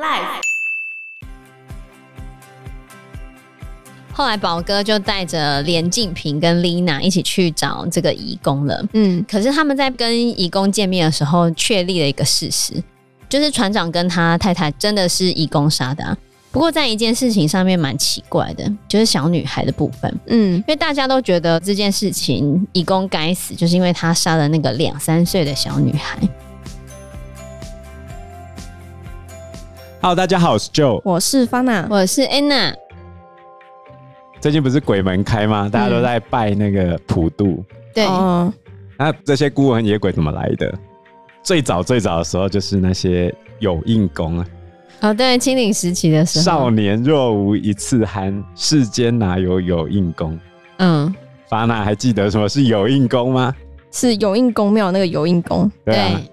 Life。后来宝哥就带着连静平跟丽娜一起去找这个移工了。嗯，可是他们在跟移工见面的时候，确立了一个事实，就是船长跟他太太真的是移工杀的啊。不过在一件事情上面蛮奇怪的，就是小女孩的部分。嗯，因为大家都觉得这件事情移工该死，就是因为他杀了那个两三岁的小女孩。Hello，大家好，我是 Joe，我是 Fana，我是 Anna。最近不是鬼门开吗？大家都在拜那个普渡。对，哦，那这些孤魂野鬼怎么来的？最早最早的时候，就是那些有应功啊。哦，对，清领时期的时候。少年若无一次寒，世间哪有有应功？嗯，法娜还记得什么是有应功吗？是有印公庙那个有印公，对啊，对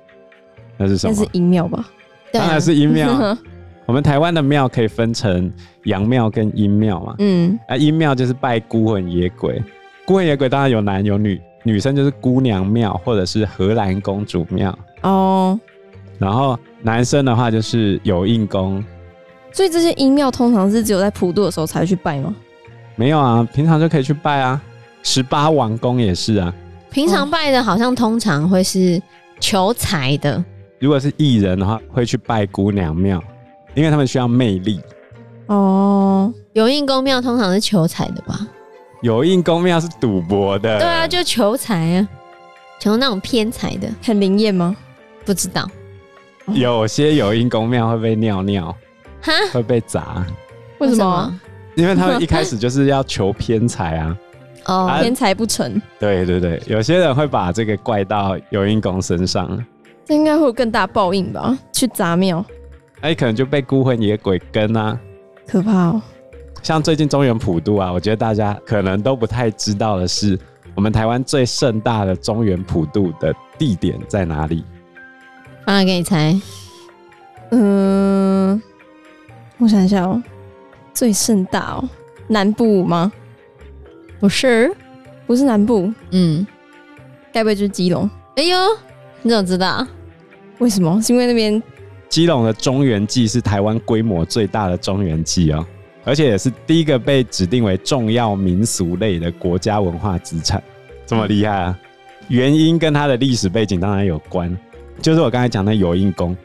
那是什么？那是阴庙吧？对啊当然是阴庙。我们台湾的庙可以分成阳庙跟阴庙嘛。嗯，啊，阴庙就是拜孤魂野鬼，孤魂野鬼当然有男有女，女生就是姑娘庙或者是荷兰公主庙。哦，然后男生的话就是有印宫，所以这些阴庙通常是只有在普渡的时候才去拜吗？没有啊，平常就可以去拜啊。十八王公也是啊。平常拜的好像通常会是求财的，如果是艺人的话，会去拜姑娘庙，因为他们需要魅力。哦，有印公庙通常是求财的吧？有印公庙是赌博的。对啊，就求财啊，求那种偏财的。很灵验吗？不知道，有些有印公庙会被尿尿，哈？会被砸，为什么？因为他们一开始就是要求偏财啊。哦，啊偏财不成，对对对，有些人会把这个怪到有印公身上，这应该会有更大报应吧？去砸庙，哎，可能就被孤魂野鬼跟啊。可怕哦。像最近中原普渡啊，我觉得大家可能都不太知道的是，我们台湾最盛大的中原普渡的地点在哪里？放来给你猜。嗯，我想一下哦，最盛大哦，南部吗？不是，不是南部，嗯，该不会就是基隆？哎呦，你怎么知道？为什么？是因为那边基隆的中原祭是台湾规模最大的中原祭哦，而且也是第一个被指定为重要民俗类的国家文化资产，这么厉害啊！原因跟它的历史背景当然有关，就是我刚才讲的有印公，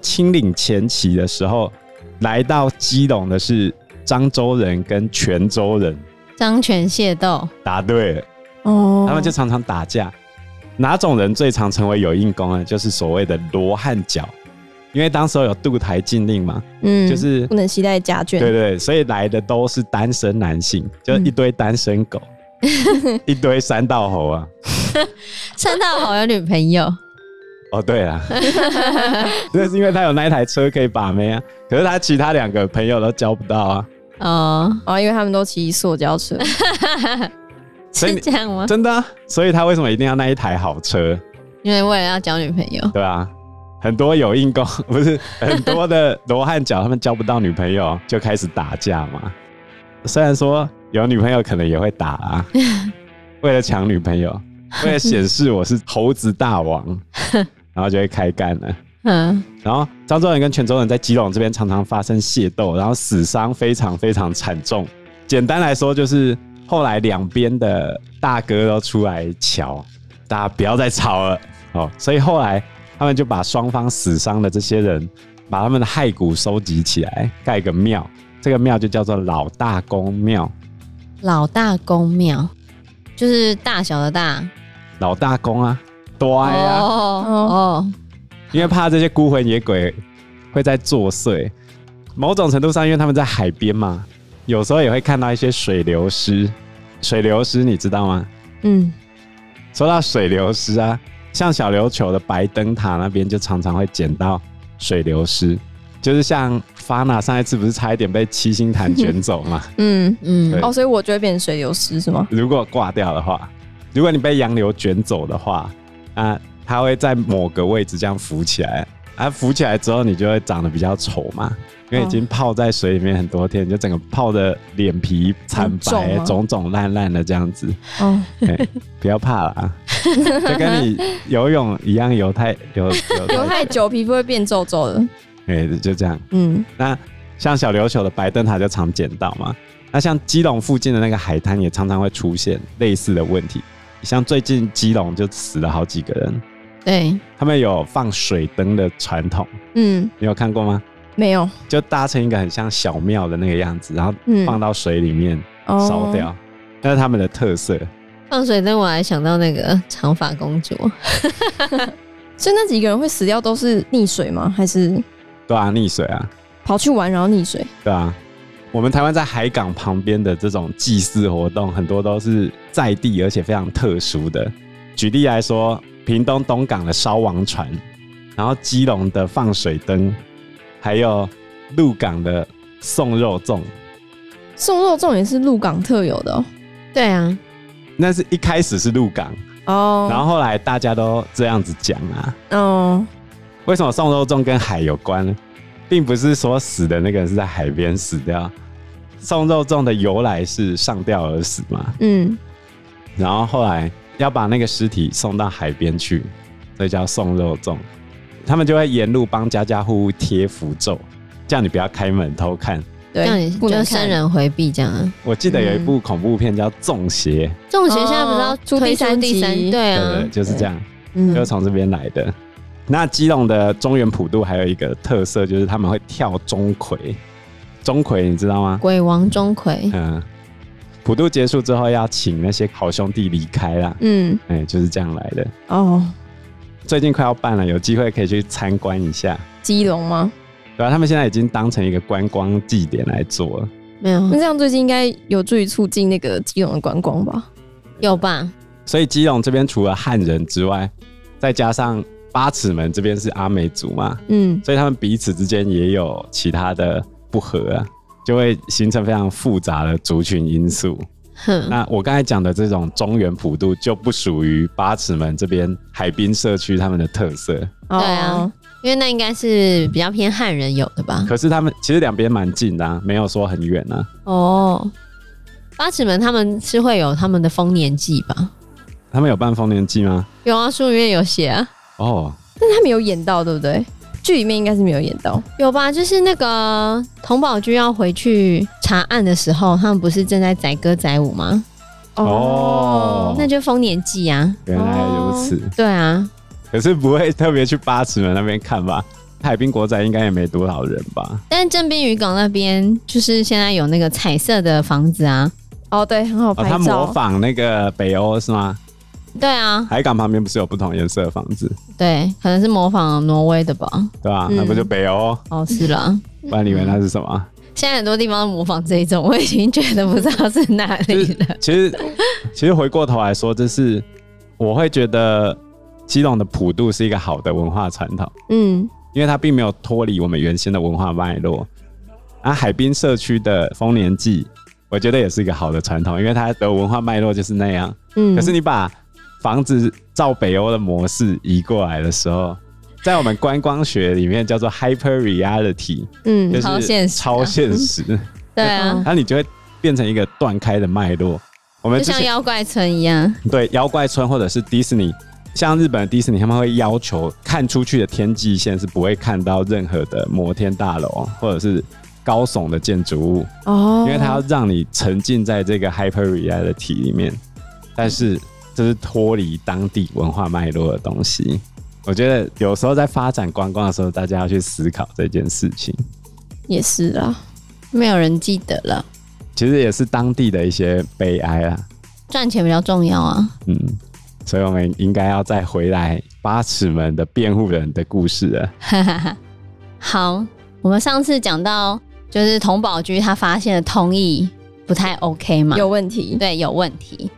清领前期的时候来到基隆的是漳州人跟泉州人，漳泉械斗，答对了，哦，他们就常常打架。哪种人最常成为有印公呢？就是所谓的罗汉脚，因为当时候有渡台禁令嘛，嗯，就是不能携带家眷，对对，所以来的都是单身男性，就一堆单身狗，一堆三道猴啊。三道猴有女朋友，哦，对了，那是因为他有那一台车可以把妹啊，可是他其他两个朋友都交不到啊。哦，哦，因为他们都骑塑胶车，所以你是这样吗？真的啊、所以他为什么一定要那一台好车？因为为了要交女朋友，对啊，很多有硬功 不是很多的罗汉脚，他们交不到女朋友 就开始打架嘛。虽然说有女朋友可能也会打啊，为了抢女朋友，为了显示我是猴子大王，然后就会开干了。嗯，然后漳州人跟泉州人在基隆这边常常发生械斗，然后死伤非常非常惨重。简单来说，就是后来两边的大哥都出来瞧，大家不要再吵了哦。所以后来他们就把双方死伤的这些人，把他们的骸骨收集起来，盖个庙，这个庙就叫做老大公庙。老大公庙就是大小的大，老大公啊，对啊，哦哦，因为怕这些孤魂野鬼会在作祟。某种程度上，因为他们在海边嘛，有时候也会看到一些水流尸。水流尸你知道吗？嗯，说到水流尸啊，像小琉球的白灯塔那边就常常会捡到水流失，就是像 Fana 上一次不是差一点被七星潭卷走吗？嗯嗯，哦，所以我就会变成水流失是吗？如果挂掉的话，如果你被洋流卷走的话，啊，它会在某个位置这样浮起来，啊，浮起来之后你就会长得比较丑嘛，因为已经泡在水里面很多天，就整个泡的脸皮惨白、很肿肿烂烂的这样子。哦，欸不要怕啦，就跟你游泳一样，游太游游 游太久皮肤会变皱皱的。哎、哎，就这样。嗯，那像小琉球的白灯塔就常捡到嘛。那像基隆附近的那个海滩也常常会出现类似的问题。像最近基隆就死了好几个人。对，他们有放水灯的传统。嗯，你有看过吗？没有，就搭成一个很像小庙的那个样子，然后放到水里面烧掉，那、哦、是他们的特色。放水灯，我还想到那个长发公主。所以那几个人会死掉都是溺水吗？还是？对啊，溺水啊。跑去玩然后溺水。对啊，我们台湾在海港旁边的这种祭祀活动，很多都是在地而且非常特殊的。举例来说，屏东东港的烧王船，然后基隆的放水灯。还有鹿港的送肉粽，送肉粽也是鹿港特有的哦。对啊，那是一开始是鹿港哦，然后后来大家都这样子讲啊。哦，为什么送肉粽跟海有关呢？并不是说死的那个人是在海边死掉，送肉粽的由来是上吊而死嘛。嗯，然后后来要把那个尸体送到海边去，所以叫送肉粽。他们就会沿路帮家家户户贴符咒，叫你不要开门偷看，对，让你不能生人回避这样。我记得有一部恐怖片叫《中邪》，中邪现在不知道出第三第三？对啊，就是这样，就从这边来的。那基隆的中原普渡还有一个特色，就是他们会跳钟馗。钟馗你知道吗？鬼王钟馗。嗯，普渡结束之后要请那些好兄弟离开啦。嗯，哎，就是这样来的。哦。最近快要办了，有机会可以去参观一下。基隆吗？对啊，他们现在已经当成一个观光祭典来做了。没有，那这样最近应该有助于促进那个基隆的观光吧？有吧？所以基隆这边除了汉人之外，再加上八尺门这边是阿美族嘛，嗯，所以他们彼此之间也有其他的不和啊，就会形成非常复杂的族群因素。哼，那我刚才讲的这种中原普渡就不属于八尺门这边海滨社区他们的特色。对啊，因为那应该是比较偏汉人有的吧。可是他们其实两边蛮近的，啊，没有说很远啊。哦，八尺门他们是会有他们的丰年祭吧？他们有办丰年祭吗？有啊，书里面有写啊。哦，但是他们有演到，对不对？剧里面应该是没有演到，有吧？就是那个童宝駒要回去查案的时候，他们不是正在载歌载舞吗？哦，那就丰年祭啊！原来如此。对啊，可是不会特别去八尺门那边看吧？海滨国宅应该也没多少人吧？但正滨渔港那边就是现在有那个彩色的房子啊。哦，对，很好拍照。他模仿那个北欧是吗？对啊，海港旁边不是有不同颜色的房子？对，可能是模仿挪威的吧？对吧、啊？那不就北欧？哦，是啦。不然你以为那是什么？现在很多地方都模仿这一种，我已经觉得不知道是哪里了。其实，其实回过头来说，就是我会觉得基隆的普渡是一个好的文化传统。嗯，因为它并没有脱离我们原先的文化脉络。啊，海滨社区的丰年祭，我觉得也是一个好的传统，因为它的文化脉络就是那样。嗯，可是你把房子照北欧的模式移过来的时候，在我们观光学里面叫做 hyper reality，嗯，就是超现实，对啊，那你就会变成一个断开的脉络。我们就像妖怪村一样，对，妖怪村或者是迪士尼，像日本的迪士尼，他们会要求看出去的天际线是不会看到任何的摩天大楼或者是高耸的建筑物哦，因为它要让你沉浸在这个 hyper reality 里面，但是。这是脱离当地文化脉络的东西。我觉得有时候在发展观光的时候，大家要去思考这件事情。也是啊，没有人记得了。其实也是当地的一些悲哀啊。赚钱比较重要啊。嗯，所以我们应该要再回来八尺门的辩护人的故事了。好，我们上次讲到，就是童宝駒他发现的通义不太 OK 嘛，有问题。对，有问题。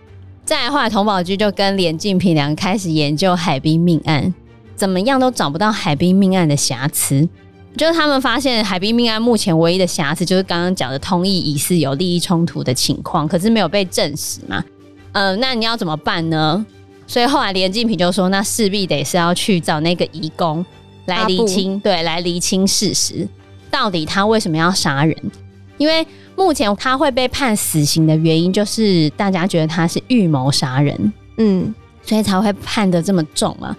再后来，童宝駒就跟连晋平两个开始研究海滨命案，怎么样都找不到海滨命案的瑕疵。就是他们发现海滨命案目前唯一的瑕疵，就是刚刚讲的通义疑似有利益冲突的情况，可是没有被证实嘛。呃，那你要怎么办呢？所以后来连晋平就说，那势必得是要去找那个义工来厘清，对，来厘清事实，到底他为什么要杀人？因为目前他会被判死刑的原因，就是大家觉得他是预谋杀人，嗯，所以才会判的这么重啊。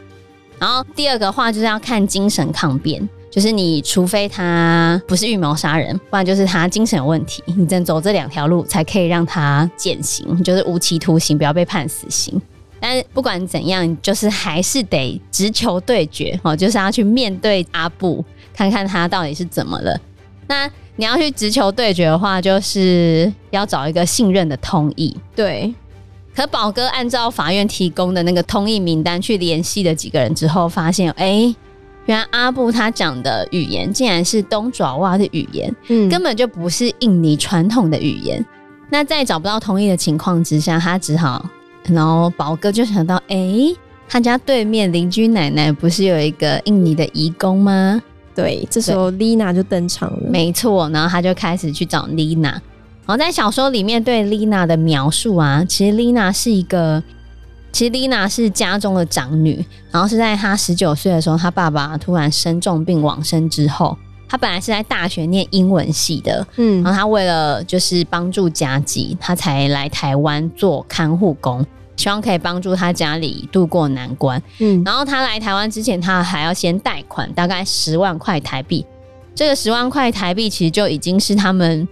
然后第二个话就是要看精神抗辩，就是你除非他不是预谋杀人，不然就是他精神有问题，你只能走这两条路才可以让他减刑，就是无期徒刑，不要被判死刑。但是不管怎样，就是还是得直球对决哦，就是要去面对阿布，看看他到底是怎么了。那你要去直球对决的话，就是要找一个信任的通译。对。可宝哥按照法院提供的那个通译名单去联系了几个人之后，发现，哎、欸，原来阿布他讲的语言竟然是东爪哇的语言，嗯，根本就不是印尼传统的语言。那在找不到通译的情况之下，他只好，然后宝哥就想到，哎、欸，他家对面邻居奶奶不是有一个印尼的移工吗？对，这时候丽娜就登场了，没错，然后他就开始去找丽娜。然后在小说里面对丽娜的描述啊，其实丽娜是一个，其实丽娜是家中的长女，然后是在她十九岁的时候，她爸爸突然生重病往生之后，她本来是在大学念英文系的，嗯，然后她为了就是帮助家计，她才来台湾做看护工，希望可以帮助他家里度过难关，嗯，然后他来台湾之前，他还要先贷款大概十万块台币，这个十万块台币其实就已经是他们。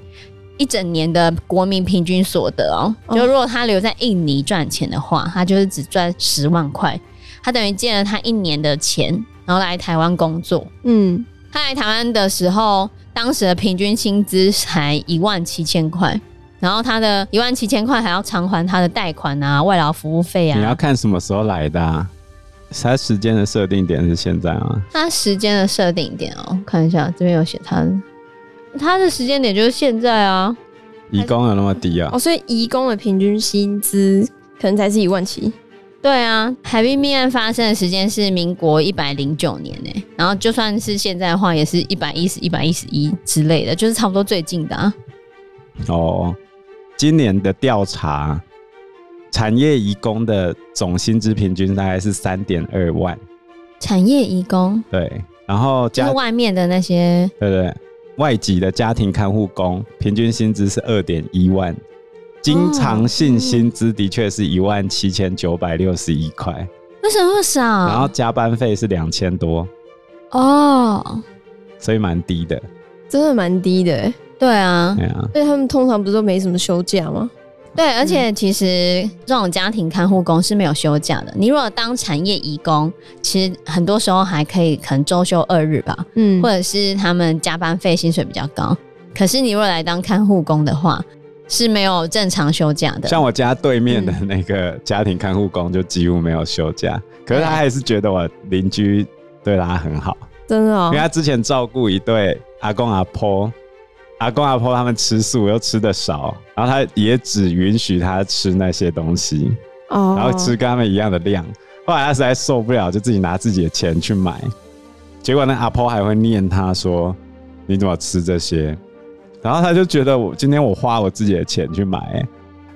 一整年的国民平均所得哦，就如果他留在印尼赚钱的话，他就是只赚十万块，他等于借了他一年的钱，然后来台湾工作。嗯，他来台湾的时候，当时的平均薪资才一万七千块，然后他的一万七千块还要偿还他的贷款啊、外劳服务费啊。你要看什么时候来的啊？他时间的设定点是现在吗？他时间的设定点哦，看一下这边有写他的。他的时间点就是现在啊，移工有那么低啊？哦，所以移工的平均薪资可能才是一万七。对啊，海滨命案发生的时间是民国一百零九年诶，然后就算是现在的话，也是一百一十一百一十一之类的，就是差不多最近的啊。哦，今年的调查，产业移工的总薪资平均大概是三点二万。产业移工？对，然后加就是外面的那些，对对，对。外籍的家庭看护工平均薪资是二点一万，经常性薪资的确是一万七千九百六十一块。为什么少？然后加班费是两千多哦，所以蛮低的，真的蛮低的。对啊，对啊，所以他们通常不是都没什么休假吗？对，而且其实这种家庭看护工是没有休假的。你如果当产业移工，其实很多时候还可以可能周休二日吧，嗯，或者是他们加班费薪水比较高。可是你如果来当看护工的话，是没有正常休假的。像我家对面的那个家庭看护工就几乎没有休假，嗯，可是他还是觉得我邻居对他很好，真的哦，因为他之前照顾一对阿公阿婆。阿公阿婆他们吃素又吃的少，然后他也只允许他吃那些东西，oh. 然后吃跟他们一样的量。后来他实在受不了，就自己拿自己的钱去买。结果那阿婆还会念他说：“你怎么吃这些？”然后他就觉得我今天我花我自己的钱去买，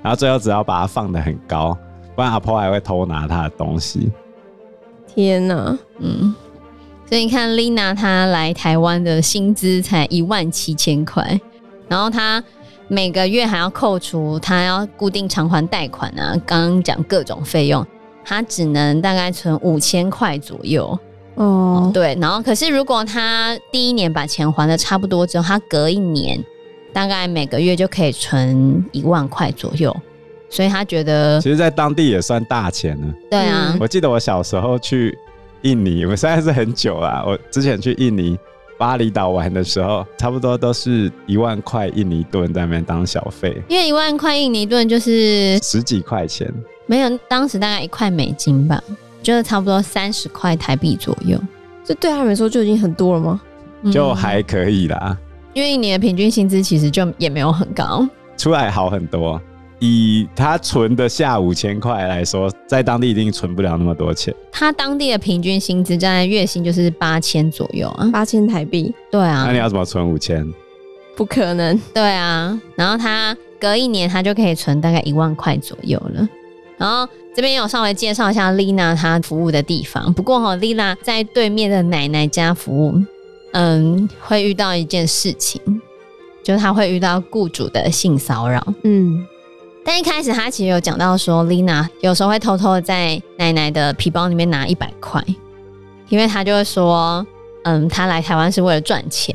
然后最后只要把它放得很高，不然阿婆还会偷拿他的东西。天哪，嗯。所以你看，Lina 她来台湾的薪资才一万七千块，然后她每个月还要扣除她要固定偿还贷款啊，刚刚讲各种费用，她只能大概存五千块左右哦。Oh. 对，然后可是如果她第一年把钱还的差不多之后，她隔一年大概每个月就可以存一万块左右，所以她觉得，其实，在当地也算大钱了。对啊，我记得我小时候去。印尼，我现在是很久啦。我之前去印尼巴厘岛玩的时候，差不多都是一万块印尼盾在那边当小费。因为一万块印尼盾就是十几块钱，没有，当时大概一块美金吧，就是差不多三十块台币左右。这对他们来说就已经很多了吗？就还可以啦。嗯，因为印尼的平均薪资其实就也没有很高，出来好很多。以他存的下五千块来说，在当地一定存不了那么多钱。他当地的平均薪资在月薪就是八千左右啊，八千台币。对啊，那你要怎么存五千？不可能。对啊，然后他隔一年他就可以存大概一万块左右了。然后这边有稍微介绍一下丽娜她服务的地方。不过哈，丽娜在对面的奶奶家服务，嗯，会遇到一件事情，就是她会遇到雇主的性骚扰。嗯。但一开始他其实有讲到说，Lina 有时候会偷偷的在奶奶的皮包里面拿一百块，因为他就会说，嗯，他来台湾是为了赚钱。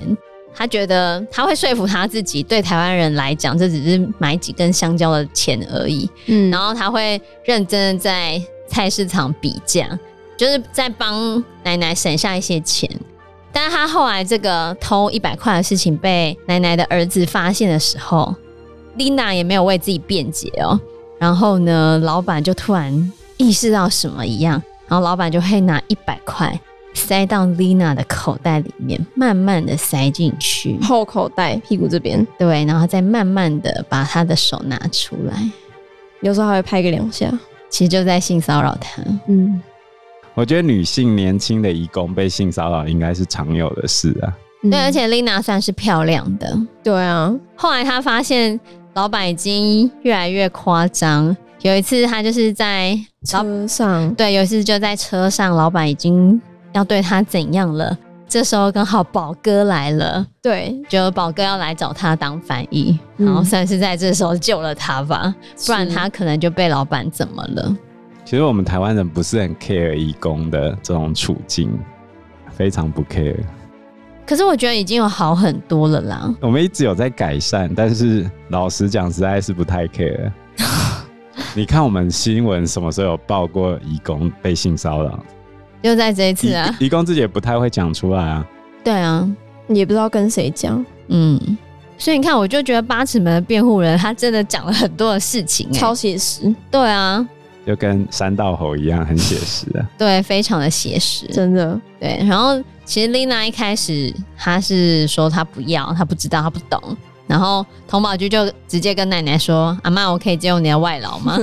他觉得他会说服他自己，对台湾人来讲，这只是买几根香蕉的钱而已。嗯，然后他会认真的在菜市场比价，就是在帮奶奶省下一些钱。但是他后来这个偷一百块的事情被奶奶的儿子发现的时候，丽娜也没有为自己辩解哦。然后呢，老板就突然意识到什么一样，然后老板就会拿一百块。塞到丽娜的口袋里面，慢慢的塞进去后口袋屁股这边，对，然后再慢慢的把她的手拿出来，有时候还会拍个两下，其实就在性骚扰她。嗯，我觉得女性年轻的义工被性骚扰应该是常有的事啊。对，而且丽娜算是漂亮的，对啊。后来她发现老板已经越来越夸张，有一次他就是在车上，对，有一次就在车上，老板已经。要对他怎样了？这时候刚好宝哥来了，对，就宝哥要来找他当翻译，嗯，然后算是在这时候救了他吧，不然他可能就被老板怎么了。其实我们台湾人不是很 care 义工的这种处境，非常不 care。可是我觉得已经有好很多了啦。我们一直有在改善，但是老实讲，实在是不太 care。你看我们新闻什么时候有报过义工被性骚扰？就在这一次啊，义工自己也不太会讲出来啊。对啊，也不知道跟谁讲。嗯，所以你看，我就觉得八尺门的辩护人，他真的讲了很多的事情，超写实。对啊，就跟三道猴一样，很写实啊。对，非常的写实，真的。对，然后其实丽娜一开始她是说她不要，她不知道，她不懂。然后童宝駒就直接跟奶奶说：“阿妈，我可以借用你的外劳吗？”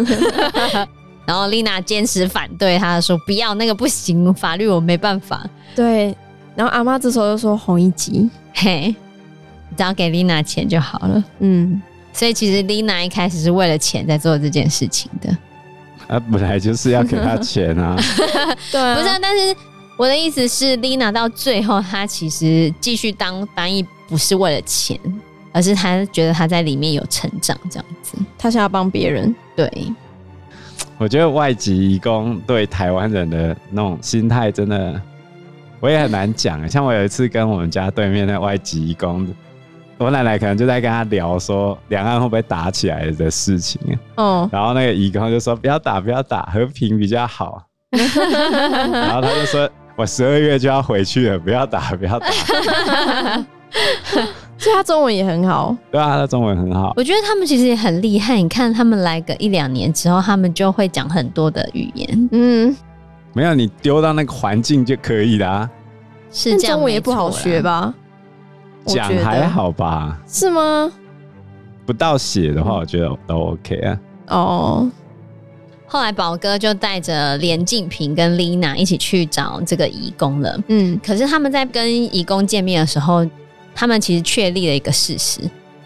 然后丽娜坚持反对，她说不要那个不行，法律我没办法。对，然后阿妈这时候又说红一集，嘿，只要给丽娜钱就好了。嗯，所以其实丽娜一开始是为了钱在做这件事情的。啊，本来就是要给她钱啊。对啊，不是啊，但是我的意思是，，Lina 到最后她其实继续当翻译不是为了钱，而是她觉得她在里面有成长这样子，她想要帮别人。对。我觉得外籍移工对台湾人的那种心态，真的我也很难讲。像我有一次跟我们家对面的外籍移工，我奶奶可能就在跟他聊说两岸会不会打起来的事情。哦，然后那个移工就说不要打，不要打，和平比较好。然后他就说我十二月就要回去了，不要打，不要打。所以他中文也很好，对啊，他中文很好。我觉得他们其实也很厉害。你看，他们来个一两年之后，他们就会讲很多的语言。嗯，没有你丢到那个环境就可以啦。是这样，中文也不好学吧？讲还好吧？是吗？不到写的话，我觉得都 OK 啊。哦。后来宝哥就带着连静平跟丽娜一起去找这个义工了。嗯，可是他们在跟义工见面的时候。他们其实确立了一个事实，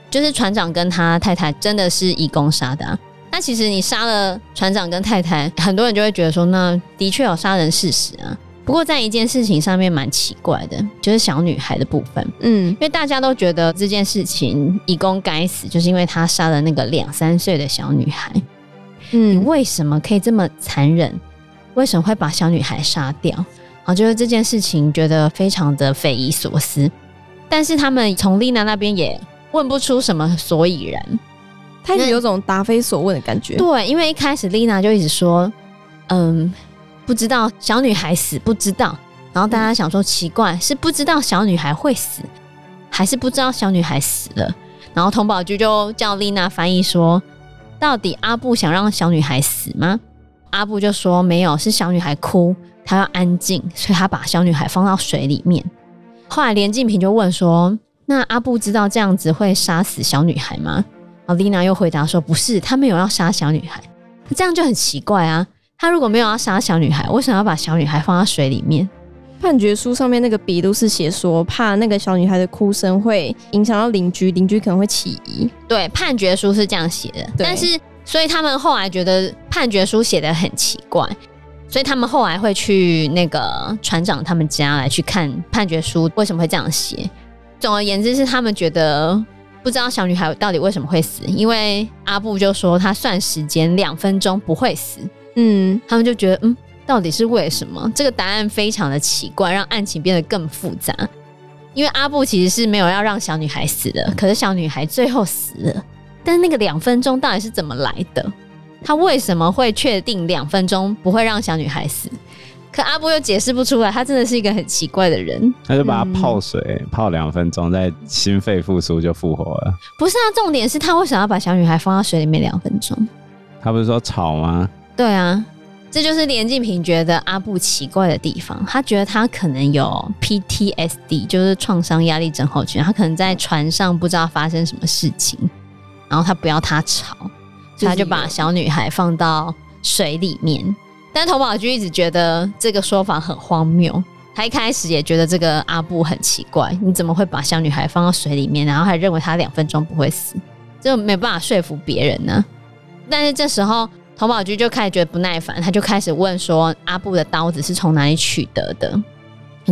就是船长跟他太太真的是义工杀的啊。那其实你杀了船长跟太太，很多人就会觉得说，那的确有杀人事实啊。不过在一件事情上面蛮奇怪的，就是小女孩的部分。嗯，因为大家都觉得这件事情义工该死，就是因为他杀了那个两三岁的小女孩。嗯，你为什么可以这么残忍？为什么会把小女孩杀掉？啊，就是这件事情觉得非常的匪夷所思。但是他们从丽娜那边也问不出什么所以然，他有种答非所问的感觉。对，因为一开始丽娜就一直说，嗯，不知道小女孩死，不知道。然后大家想说奇怪，是不知道小女孩会死，还是不知道小女孩死了？然后童宝駒就叫丽娜翻译说，到底阿布想让小女孩死吗？阿布就说没有，是小女孩哭，她要安静，所以他把小女孩放到水里面。后来连静平就问说：“那阿布知道这样子会杀死小女孩吗？”然后丽娜又回答说：“不是，他没有要杀小女孩。”这样就很奇怪啊！他如果没有要杀小女孩，为什么要把小女孩放到水里面？判决书上面那个笔录是写说，怕那个小女孩的哭声会影响到邻居，邻居可能会起疑。对，判决书是这样写的，但是所以他们后来觉得判决书写的很奇怪。所以他们后来会去那个船长他们家来去看判决书，为什么会这样写？总而言之，是他们觉得不知道小女孩到底为什么会死，因为阿布就说他算时间两分钟不会死，嗯，他们就觉得嗯，到底是为什么？这个答案非常的奇怪，让案情变得更复杂。因为阿布其实是没有要让小女孩死的，可是小女孩最后死了。但是那个两分钟到底是怎么来的？他为什么会确定两分钟不会让小女孩死？可阿布又解释不出来，他真的是一个很奇怪的人。他就把他泡水、嗯、泡两分钟，再心肺复苏就复活了。不是啊，重点是他为什么要把小女孩放到水里面两分钟？他不是说吵吗？对啊。这就是连静平觉得阿布奇怪的地方，他觉得他可能有 PTSD，就是创伤压力症候群。他可能在船上不知道发生什么事情，然后他不要他吵，所以他就把小女孩放到水里面。但佟宝駒一直觉得这个说法很荒谬，他一开始也觉得这个阿布很奇怪，你怎么会把小女孩放到水里面，然后还认为她两分钟不会死，就没办法说服别人呢？但是这时候。佟宝駒就开始觉得不耐烦，他就开始问说：“阿布的刀子是从哪里取得的？”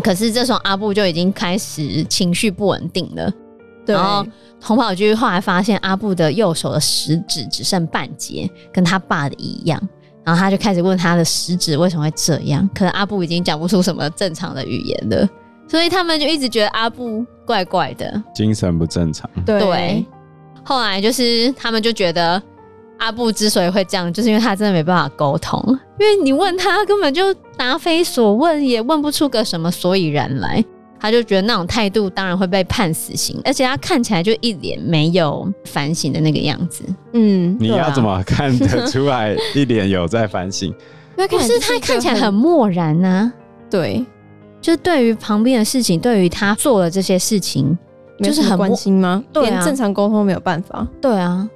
可是这时候阿布就已经开始情绪不稳定了。对。然后佟宝駒后来发现阿布的右手的食指只剩半截，跟他爸的一样。然后他就开始问他的食指为什么会这样？可是阿布已经讲不出什么正常的语言了，所以他们就一直觉得阿布怪怪的，精神不正常。对。后来就是他们就觉得。阿布之所以会这样，就是因为他真的没办法沟通，因为你问他根本就答非所问，也问不出个什么所以然来。他就觉得那种态度当然会被判死刑，而且他看起来就一脸没有反省的那个样子。嗯，你要怎么看得出来一脸有在反省？可是他看起来很漠然呢、啊？对，就对于旁边的事情，对于他做的这些事情，就是很关心吗？对啊，连正常沟通没有办法。对啊。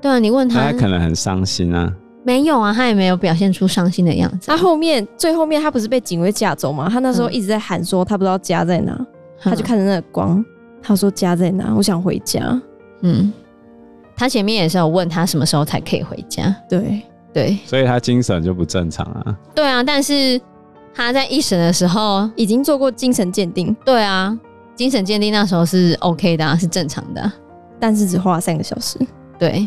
对啊，你问他，他可能很伤心啊。没有啊，他也没有表现出伤心的样子。他后面最后面，他不是被警卫架走吗？他那时候一直在喊说他不知道家在哪，嗯、他就看着那个光，他说家在哪？我想回家。嗯，他前面也是有问他什么时候才可以回家。对对，所以他精神就不正常啊。对啊，但是他在一审的时候已经做过精神鉴定。对啊，精神鉴定那时候是 OK 的，啊是正常的，但是只花了三个小时。对。